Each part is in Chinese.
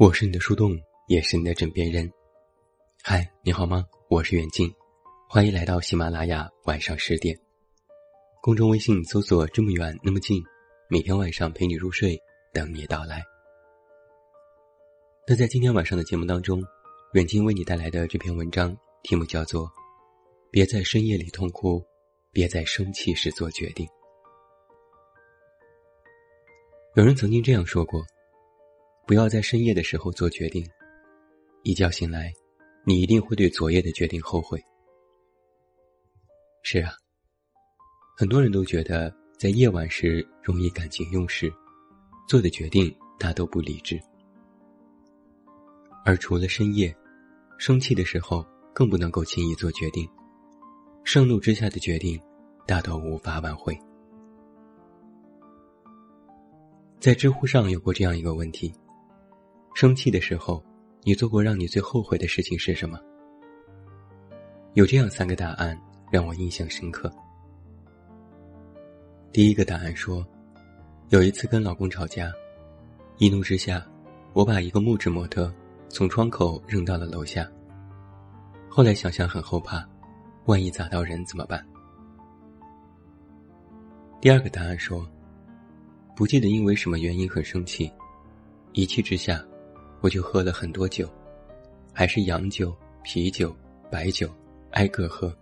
我是你的树洞，也是你的枕边人。嗨，你好吗？我是远近，欢迎来到喜马拉雅晚上十点。公众微信搜索“这么远那么近”，每天晚上陪你入睡，等你到来。那在今天晚上的节目当中，远近为你带来的这篇文章题目叫做《别在深夜里痛哭，别在生气时做决定》。有人曾经这样说过。不要在深夜的时候做决定，一觉醒来，你一定会对昨夜的决定后悔。是啊，很多人都觉得在夜晚时容易感情用事，做的决定大都不理智。而除了深夜，生气的时候更不能够轻易做决定，盛怒之下的决定大都无法挽回。在知乎上有过这样一个问题。生气的时候，你做过让你最后悔的事情是什么？有这样三个答案让我印象深刻。第一个答案说，有一次跟老公吵架，一怒之下，我把一个木质模特从窗口扔到了楼下。后来想想很后怕，万一砸到人怎么办？第二个答案说，不记得因为什么原因很生气，一气之下。我就喝了很多酒，还是洋酒、啤酒、白酒，挨个喝。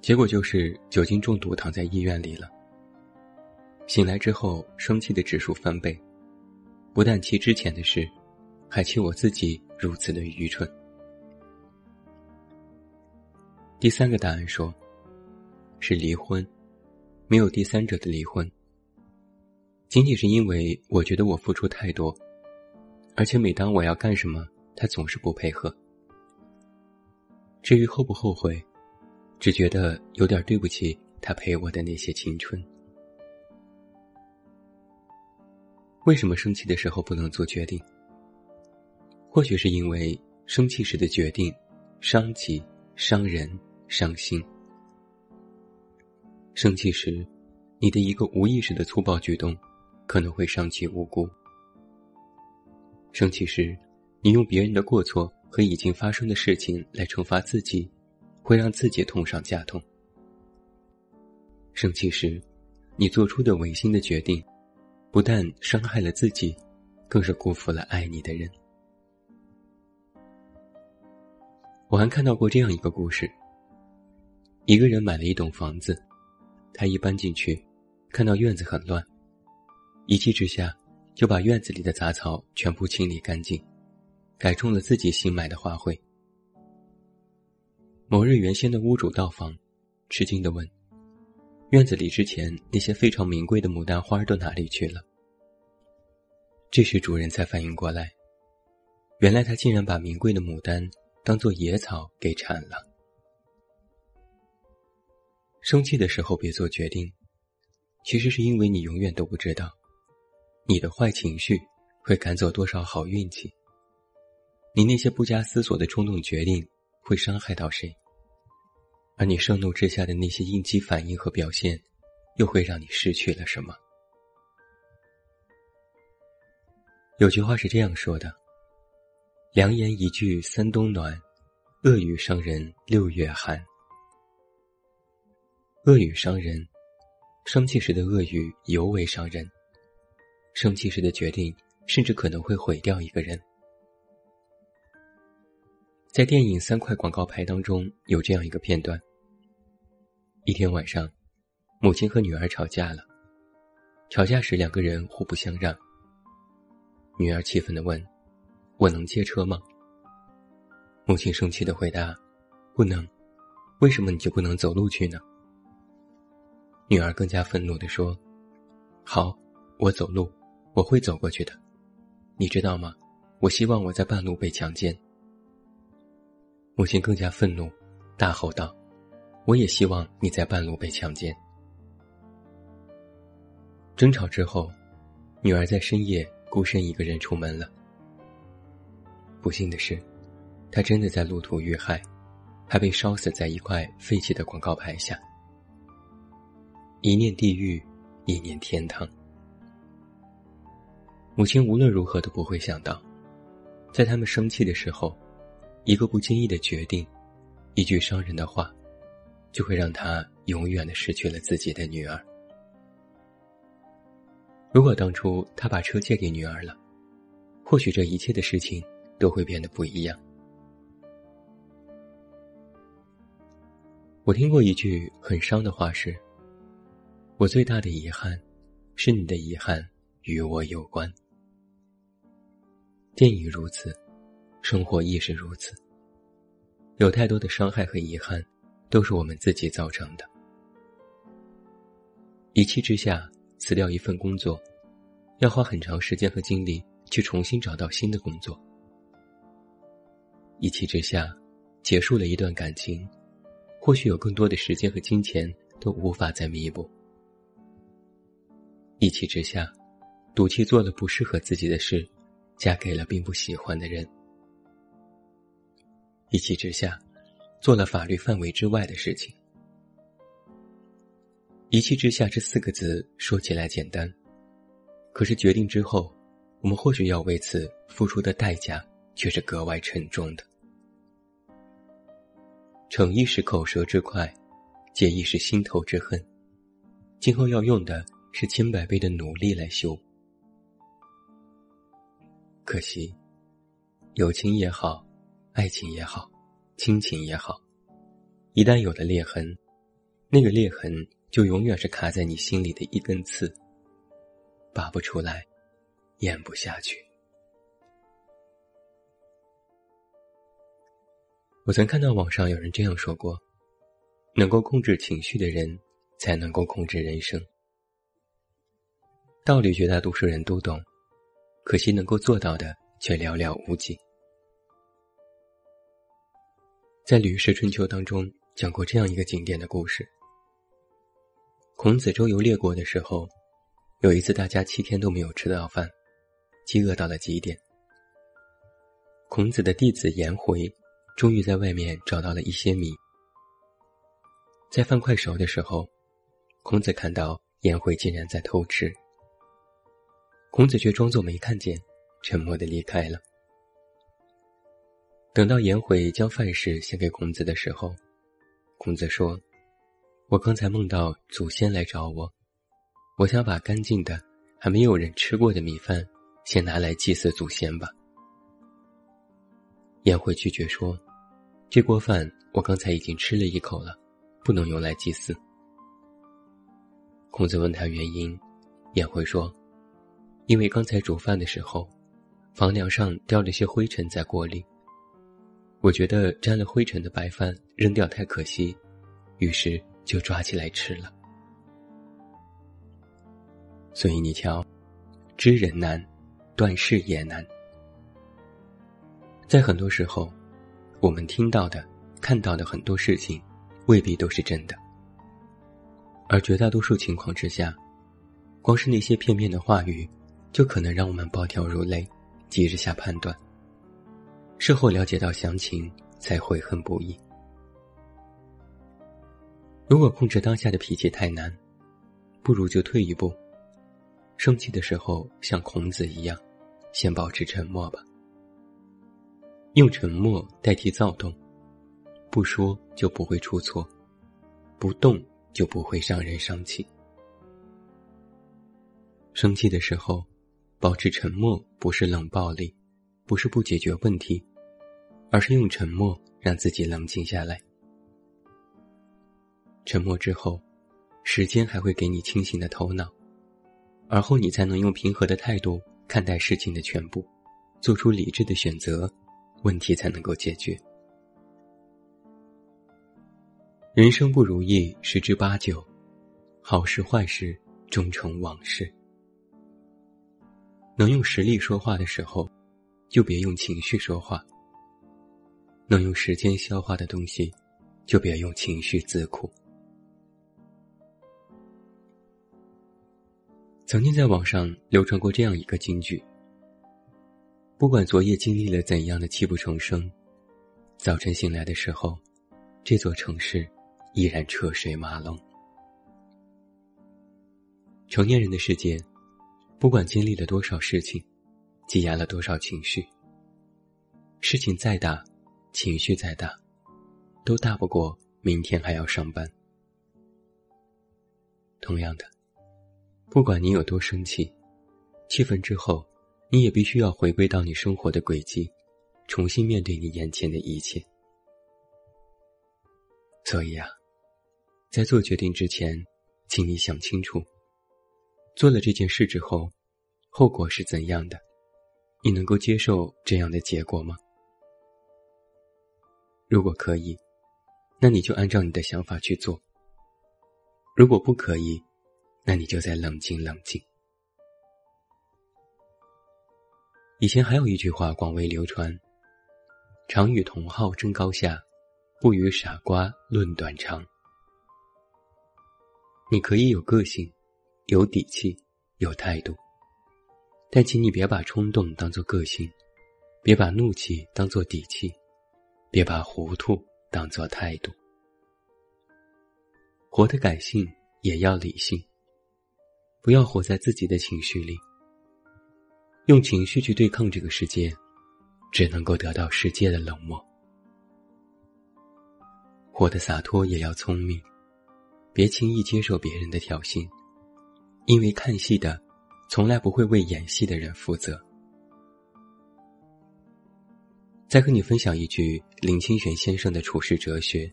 结果就是酒精中毒，躺在医院里了。醒来之后，生气的指数翻倍，不但气之前的事，还气我自己如此的愚蠢。第三个答案说，是离婚，没有第三者的离婚，仅仅是因为我觉得我付出太多。而且每当我要干什么，他总是不配合。至于后不后悔，只觉得有点对不起他陪我的那些青春。为什么生气的时候不能做决定？或许是因为生气时的决定伤己、伤人、伤心。生气时，你的一个无意识的粗暴举动，可能会伤及无辜。生气时，你用别人的过错和已经发生的事情来惩罚自己，会让自己痛上加痛。生气时，你做出的违心的决定，不但伤害了自己，更是辜负了爱你的人。我还看到过这样一个故事：一个人买了一栋房子，他一搬进去，看到院子很乱，一气之下。就把院子里的杂草全部清理干净，改种了自己新买的花卉。某日，原先的屋主到访，吃惊地问：“院子里之前那些非常名贵的牡丹花都哪里去了？”这时，主人才反应过来，原来他竟然把名贵的牡丹当做野草给铲了。生气的时候别做决定，其实是因为你永远都不知道。你的坏情绪会赶走多少好运气？你那些不加思索的冲动决定会伤害到谁？而你盛怒之下的那些应激反应和表现，又会让你失去了什么？有句话是这样说的：“良言一句三冬暖，恶语伤人六月寒。”恶语伤人，生气时的恶语尤为伤人。生气时的决定，甚至可能会毁掉一个人。在电影《三块广告牌》当中，有这样一个片段：一天晚上，母亲和女儿吵架了。吵架时，两个人互不相让。女儿气愤地问：“我能借车吗？”母亲生气地回答：“不能。为什么你就不能走路去呢？”女儿更加愤怒地说：“好，我走路。”我会走过去的，你知道吗？我希望我在半路被强奸。母亲更加愤怒，大吼道：“我也希望你在半路被强奸。”争吵之后，女儿在深夜孤身一个人出门了。不幸的是，她真的在路途遇害，还被烧死在一块废弃的广告牌下。一念地狱，一念天堂。母亲无论如何都不会想到，在他们生气的时候，一个不经意的决定，一句伤人的话，就会让他永远的失去了自己的女儿。如果当初他把车借给女儿了，或许这一切的事情都会变得不一样。我听过一句很伤的话是：“我最大的遗憾，是你的遗憾与我有关。”电影如此，生活亦是如此。有太多的伤害和遗憾，都是我们自己造成的。一气之下。辞掉一份工作，要花很长时间和精力去重新找到新的工作。一气之下，结束了一段感情，或许有更多的时间和金钱都无法再弥补。一气之下，赌气做了不适合自己的事，嫁给了并不喜欢的人。一气之下，做了法律范围之外的事情。一气之下这四个字说起来简单，可是决定之后，我们或许要为此付出的代价却是格外沉重的。逞一时口舌之快，解一时心头之恨，今后要用的是千百倍的努力来修。可惜，友情也好，爱情也好，亲情也好，一旦有了裂痕，那个裂痕。就永远是卡在你心里的一根刺，拔不出来，咽不下去。我曾看到网上有人这样说过：，能够控制情绪的人，才能够控制人生。道理绝大多数人都懂，可惜能够做到的却寥寥无几。在《吕氏春秋》当中讲过这样一个经典的故事。孔子周游列国的时候，有一次大家七天都没有吃到饭，饥饿到了极点。孔子的弟子颜回，终于在外面找到了一些米。在饭快熟的时候，孔子看到颜回竟然在偷吃。孔子却装作没看见，沉默的离开了。等到颜回将饭食献给孔子的时候，孔子说。我刚才梦到祖先来找我，我想把干净的、还没有人吃过的米饭先拿来祭祀祖先吧。颜回拒绝说：“这锅饭我刚才已经吃了一口了，不能用来祭祀。”孔子问他原因，颜回说：“因为刚才煮饭的时候，房梁上掉了些灰尘在锅里，我觉得沾了灰尘的白饭扔掉太可惜，于是。”就抓起来吃了。所以你瞧，知人难，断事也难。在很多时候，我们听到的、看到的很多事情，未必都是真的。而绝大多数情况之下，光是那些片面的话语，就可能让我们暴跳如雷，急着下判断。事后了解到详情，才悔恨不已。如果控制当下的脾气太难，不如就退一步。生气的时候，像孔子一样，先保持沉默吧。用沉默代替躁动，不说就不会出错，不动就不会让人生气。生气的时候，保持沉默不是冷暴力，不是不解决问题，而是用沉默让自己冷静下来。沉默之后，时间还会给你清醒的头脑，而后你才能用平和的态度看待事情的全部，做出理智的选择，问题才能够解决。人生不如意十之八九，好事坏事终成往事。能用实力说话的时候，就别用情绪说话；能用时间消化的东西，就别用情绪自苦。曾经在网上流传过这样一个金句：不管昨夜经历了怎样的泣不成声，早晨醒来的时候，这座城市依然车水马龙。成年人的世界，不管经历了多少事情，积压了多少情绪。事情再大，情绪再大，都大不过明天还要上班。同样的，不管你有多生气，气愤之后，你也必须要回归到你生活的轨迹，重新面对你眼前的一切。所以啊，在做决定之前，请你想清楚，做了这件事之后，后果是怎样的？你能够接受这样的结果吗？如果可以，那你就按照你的想法去做。如果不可以，那你就再冷静冷静。以前还有一句话广为流传：“常与同好争高下，不与傻瓜论短长。”你可以有个性，有底气，有态度，但请你别把冲动当做个性，别把怒气当做底气，别把糊涂当做态度。活得感性也要理性，不要活在自己的情绪里。用情绪去对抗这个世界，只能够得到世界的冷漠。活得洒脱也要聪明，别轻易接受别人的挑衅，因为看戏的从来不会为演戏的人负责。再和你分享一句林清玄先生的处世哲学，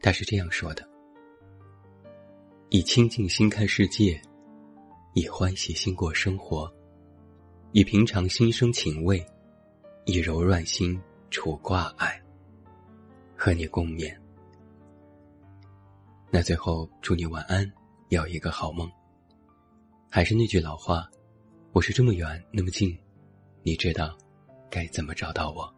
他是这样说的。以清净心看世界，以欢喜心过生活，以平常心生情味，以柔软心除挂碍。和你共勉。那最后祝你晚安，有一个好梦。还是那句老话，我是这么远那么近，你知道该怎么找到我。